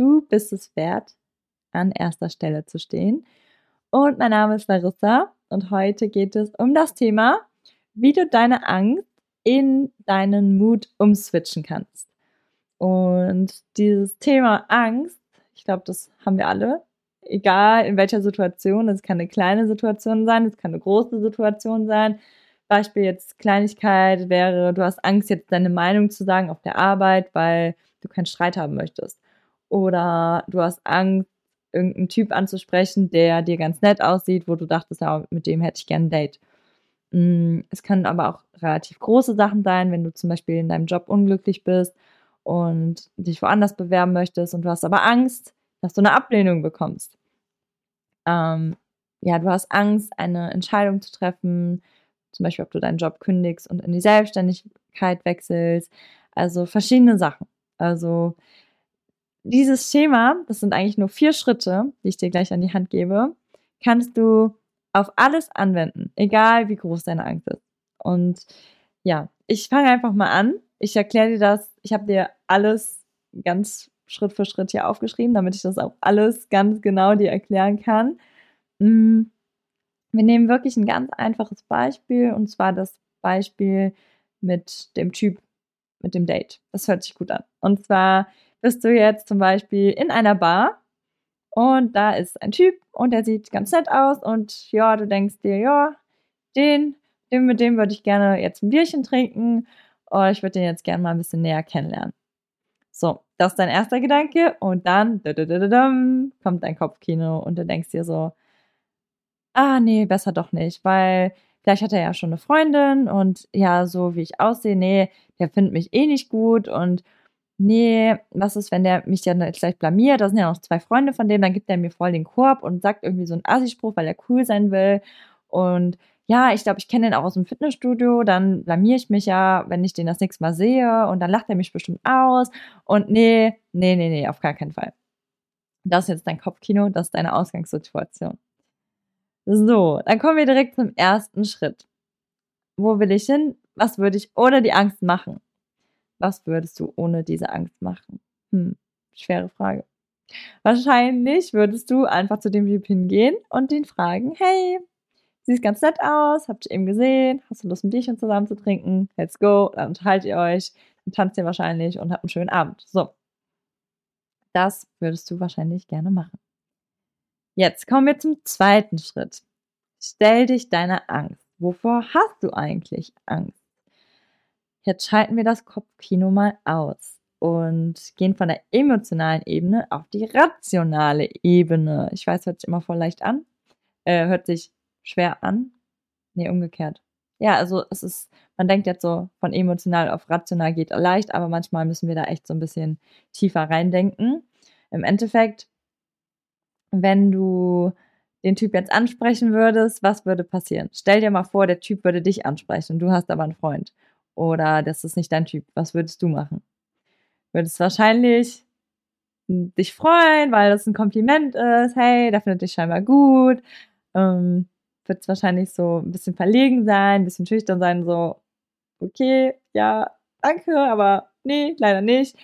Du bist es wert, an erster Stelle zu stehen. Und mein Name ist Larissa und heute geht es um das Thema, wie du deine Angst in deinen Mut umswitchen kannst. Und dieses Thema Angst, ich glaube, das haben wir alle, egal in welcher Situation. Es kann eine kleine Situation sein, es kann eine große Situation sein. Beispiel jetzt Kleinigkeit wäre, du hast Angst, jetzt deine Meinung zu sagen auf der Arbeit, weil du keinen Streit haben möchtest oder du hast Angst, irgendeinen Typ anzusprechen, der dir ganz nett aussieht, wo du dachtest, ja, mit dem hätte ich gerne ein Date. Mm, es können aber auch relativ große Sachen sein, wenn du zum Beispiel in deinem Job unglücklich bist und dich woanders bewerben möchtest und du hast aber Angst, dass du eine Ablehnung bekommst. Ähm, ja, du hast Angst, eine Entscheidung zu treffen, zum Beispiel, ob du deinen Job kündigst und in die Selbstständigkeit wechselst. Also verschiedene Sachen. Also dieses Schema, das sind eigentlich nur vier Schritte, die ich dir gleich an die Hand gebe, kannst du auf alles anwenden, egal wie groß deine Angst ist. Und ja, ich fange einfach mal an. Ich erkläre dir das. Ich habe dir alles ganz Schritt für Schritt hier aufgeschrieben, damit ich das auch alles ganz genau dir erklären kann. Mm, wir nehmen wirklich ein ganz einfaches Beispiel und zwar das Beispiel mit dem Typ, mit dem Date. Das hört sich gut an. Und zwar bist du jetzt zum Beispiel in einer Bar und da ist ein Typ und der sieht ganz nett aus und ja, du denkst dir, ja, den, den mit dem würde ich gerne jetzt ein Bierchen trinken und ich würde den jetzt gerne mal ein bisschen näher kennenlernen. So, das ist dein erster Gedanke und dann kommt dein Kopfkino und du denkst dir so, ah nee, besser doch nicht, weil vielleicht hat er ja schon eine Freundin und ja, so wie ich aussehe, nee, der findet mich eh nicht gut und nee, was ist, wenn der mich dann gleich blamiert? Da sind ja noch zwei Freunde von dem, dann gibt er mir voll den Korb und sagt irgendwie so einen Assi-Spruch, weil er cool sein will. Und ja, ich glaube, ich kenne den auch aus dem Fitnessstudio, dann blamier ich mich ja, wenn ich den das nächste Mal sehe und dann lacht er mich bestimmt aus. Und nee, nee, nee, nee, auf gar keinen Fall. Das ist jetzt dein Kopfkino, das ist deine Ausgangssituation. So, dann kommen wir direkt zum ersten Schritt. Wo will ich hin? Was würde ich ohne die Angst machen? Was würdest du ohne diese Angst machen? Hm, schwere Frage. Wahrscheinlich würdest du einfach zu dem Typ hingehen und ihn fragen, hey, siehst ganz nett aus, habt ihr eben gesehen, hast du Lust, ein Bierchen zusammen zu trinken? Let's go, dann unterhaltet ihr euch, dann tanzt ihr wahrscheinlich und habt einen schönen Abend. So. Das würdest du wahrscheinlich gerne machen. Jetzt kommen wir zum zweiten Schritt. Stell dich deiner Angst. Wovor hast du eigentlich Angst? Jetzt schalten wir das Kopfkino mal aus und gehen von der emotionalen Ebene auf die rationale Ebene. Ich weiß, hört sich immer voll leicht an. Äh, hört sich schwer an. Nee, umgekehrt. Ja, also es ist, man denkt jetzt so, von emotional auf rational geht leicht, aber manchmal müssen wir da echt so ein bisschen tiefer reindenken. Im Endeffekt, wenn du den Typ jetzt ansprechen würdest, was würde passieren? Stell dir mal vor, der Typ würde dich ansprechen, du hast aber einen Freund oder das ist nicht dein Typ. Was würdest du machen? Würdest wahrscheinlich dich freuen, weil das ein Kompliment ist. Hey, der findet dich scheinbar gut. Ähm, wird wahrscheinlich so ein bisschen verlegen sein, ein bisschen schüchtern sein, so, okay, ja, danke, aber nee, leider nicht.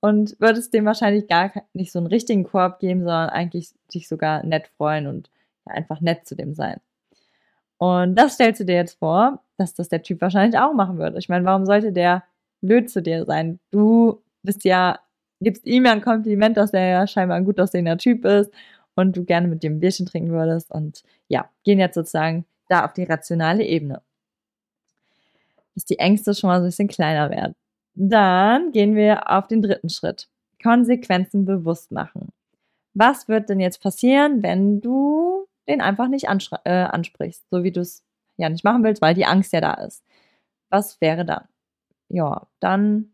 Und würdest dem wahrscheinlich gar nicht so einen richtigen Korb geben, sondern eigentlich dich sogar nett freuen und einfach nett zu dem sein. Und das stellst du dir jetzt vor, dass das der Typ wahrscheinlich auch machen würde. Ich meine, warum sollte der blöd zu dir sein? Du bist ja gibst ihm ja ein Kompliment, dass er ja scheinbar ein gut aussehender Typ ist und du gerne mit dem Bierchen trinken würdest. Und ja, gehen jetzt sozusagen da auf die rationale Ebene. Dass die Ängste schon mal so ein bisschen kleiner werden. Dann gehen wir auf den dritten Schritt. Konsequenzen bewusst machen. Was wird denn jetzt passieren, wenn du den einfach nicht äh, ansprichst, so wie du es ja nicht machen willst, weil die Angst ja da ist? Was wäre dann? Ja, dann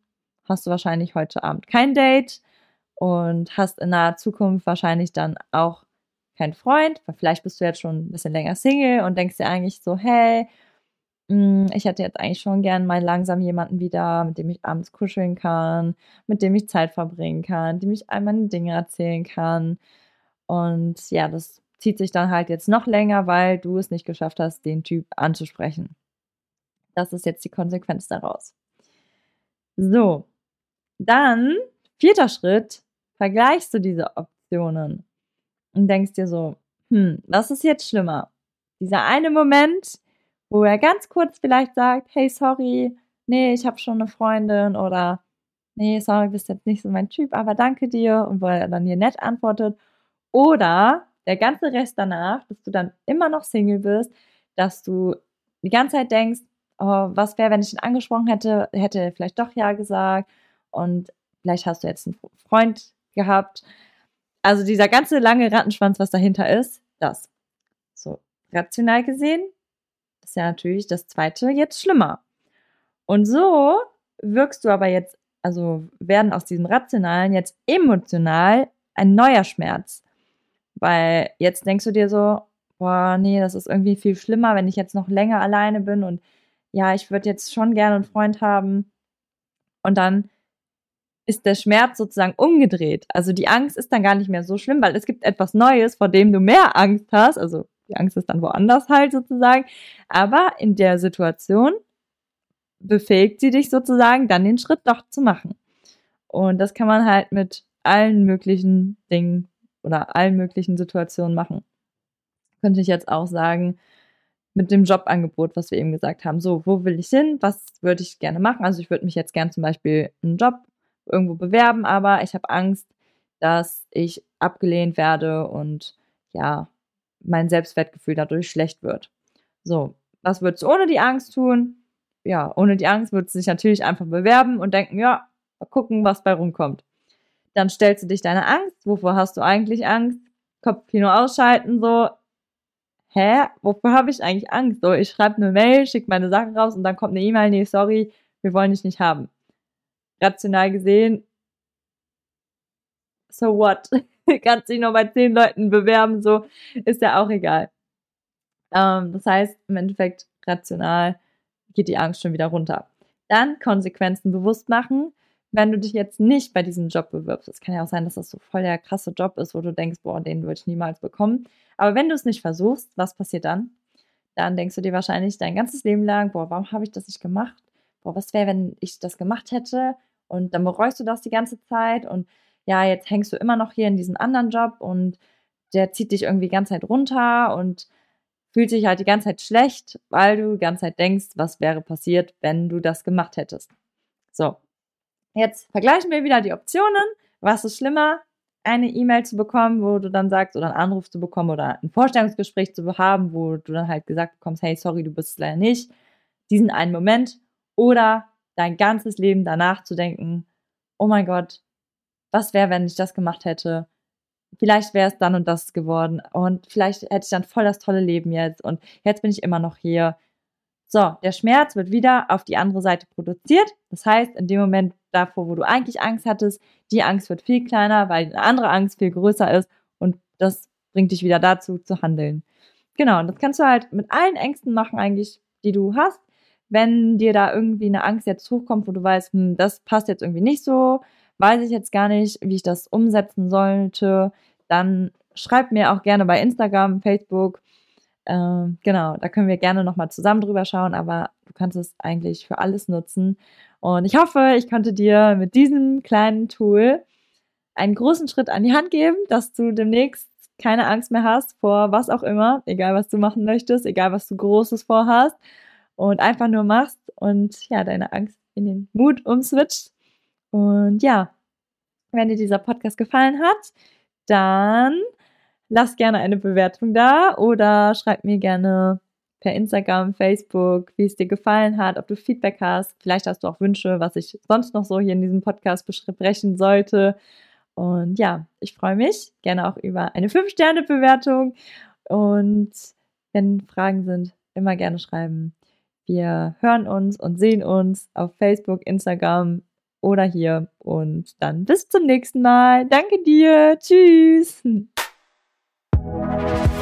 hast du wahrscheinlich heute Abend kein Date und hast in naher Zukunft wahrscheinlich dann auch keinen Freund, weil vielleicht bist du jetzt schon ein bisschen länger Single und denkst dir eigentlich so, hey, hm, ich hätte jetzt eigentlich schon gern mal langsam jemanden wieder, mit dem ich abends kuscheln kann, mit dem ich Zeit verbringen kann, dem ich all meine Dinge erzählen kann. Und ja, das zieht sich dann halt jetzt noch länger, weil du es nicht geschafft hast, den Typ anzusprechen. Das ist jetzt die Konsequenz daraus. So, dann, vierter Schritt, vergleichst du diese Optionen und denkst dir so, hm, was ist jetzt schlimmer? Dieser eine Moment, wo er ganz kurz vielleicht sagt, hey, sorry, nee, ich habe schon eine Freundin oder nee, sorry, bist jetzt nicht so mein Typ, aber danke dir und wo er dann hier nett antwortet. Oder der ganze Rest danach, dass du dann immer noch Single bist, dass du die ganze Zeit denkst, oh, was wäre, wenn ich ihn angesprochen hätte, hätte er vielleicht doch ja gesagt und vielleicht hast du jetzt einen Freund gehabt. Also dieser ganze lange Rattenschwanz, was dahinter ist, das. So, rational gesehen ist ja natürlich das zweite jetzt schlimmer. Und so wirkst du aber jetzt, also werden aus diesem rationalen jetzt emotional ein neuer Schmerz. Weil jetzt denkst du dir so, boah, nee, das ist irgendwie viel schlimmer, wenn ich jetzt noch länger alleine bin und ja, ich würde jetzt schon gerne einen Freund haben. Und dann ist der Schmerz sozusagen umgedreht. Also die Angst ist dann gar nicht mehr so schlimm, weil es gibt etwas Neues, vor dem du mehr Angst hast. Also die Angst ist dann woanders halt sozusagen. Aber in der Situation befähigt sie dich sozusagen, dann den Schritt doch zu machen. Und das kann man halt mit allen möglichen Dingen oder allen möglichen Situationen machen. Könnte ich jetzt auch sagen, mit dem Jobangebot, was wir eben gesagt haben. So, wo will ich hin? Was würde ich gerne machen? Also ich würde mich jetzt gerne zum Beispiel einen Job irgendwo bewerben, aber ich habe Angst, dass ich abgelehnt werde und ja, mein Selbstwertgefühl dadurch schlecht wird. So, was würdest du ohne die Angst tun? Ja, ohne die Angst würdest du dich natürlich einfach bewerben und denken, ja, mal gucken, was bei rumkommt. Dann stellst du dich deine Angst. Wovor hast du eigentlich Angst? Kopfkino ausschalten, so. Hä? Wovor habe ich eigentlich Angst? So, ich schreibe eine Mail, schicke meine Sachen raus und dann kommt eine E-Mail, nee, sorry, wir wollen dich nicht haben. Rational gesehen, so what? kannst dich noch bei zehn Leuten bewerben, so ist ja auch egal. Ähm, das heißt, im Endeffekt rational geht die Angst schon wieder runter. Dann Konsequenzen bewusst machen, wenn du dich jetzt nicht bei diesem Job bewirbst. Es kann ja auch sein, dass das so voll der krasse Job ist, wo du denkst, boah, den würde ich niemals bekommen. Aber wenn du es nicht versuchst, was passiert dann? Dann denkst du dir wahrscheinlich dein ganzes Leben lang, boah, warum habe ich das nicht gemacht? Boah, was wäre, wenn ich das gemacht hätte? Und dann bereust du das die ganze Zeit und ja, jetzt hängst du immer noch hier in diesem anderen Job und der zieht dich irgendwie die ganze Zeit runter und fühlt sich halt die ganze Zeit schlecht, weil du die ganze Zeit denkst, was wäre passiert, wenn du das gemacht hättest. So, jetzt vergleichen wir wieder die Optionen. Was ist schlimmer? Eine E-Mail zu bekommen, wo du dann sagst, oder einen Anruf zu bekommen oder ein Vorstellungsgespräch zu haben, wo du dann halt gesagt bekommst, hey, sorry, du bist es leider nicht. Diesen einen Moment. Oder dein ganzes Leben danach zu denken, oh mein Gott, was wäre, wenn ich das gemacht hätte? Vielleicht wäre es dann und das geworden und vielleicht hätte ich dann voll das tolle Leben jetzt und jetzt bin ich immer noch hier. So, der Schmerz wird wieder auf die andere Seite produziert. Das heißt, in dem Moment davor, wo du eigentlich Angst hattest, die Angst wird viel kleiner, weil eine andere Angst viel größer ist und das bringt dich wieder dazu zu handeln. Genau, und das kannst du halt mit allen Ängsten machen eigentlich, die du hast. Wenn dir da irgendwie eine Angst jetzt hochkommt, wo du weißt, hm, das passt jetzt irgendwie nicht so, weiß ich jetzt gar nicht, wie ich das umsetzen sollte, dann schreibt mir auch gerne bei Instagram, Facebook. Ähm, genau, da können wir gerne nochmal zusammen drüber schauen, aber du kannst es eigentlich für alles nutzen. Und ich hoffe, ich konnte dir mit diesem kleinen Tool einen großen Schritt an die Hand geben, dass du demnächst keine Angst mehr hast vor was auch immer, egal was du machen möchtest, egal was du Großes vorhast und einfach nur machst und ja, deine Angst in den Mut umswitcht und ja, Wenn dir dieser Podcast gefallen hat, dann lass gerne eine Bewertung da oder schreib mir gerne per Instagram, Facebook, wie es dir gefallen hat, ob du Feedback hast. Vielleicht hast du auch Wünsche, was ich sonst noch so hier in diesem Podcast besprechen sollte. Und ja, ich freue mich gerne auch über eine 5-Sterne-Bewertung. Und wenn Fragen sind, immer gerne schreiben. Wir hören uns und sehen uns auf Facebook, Instagram oder hier. Und dann bis zum nächsten Mal. Danke dir. Tschüss. Thank you.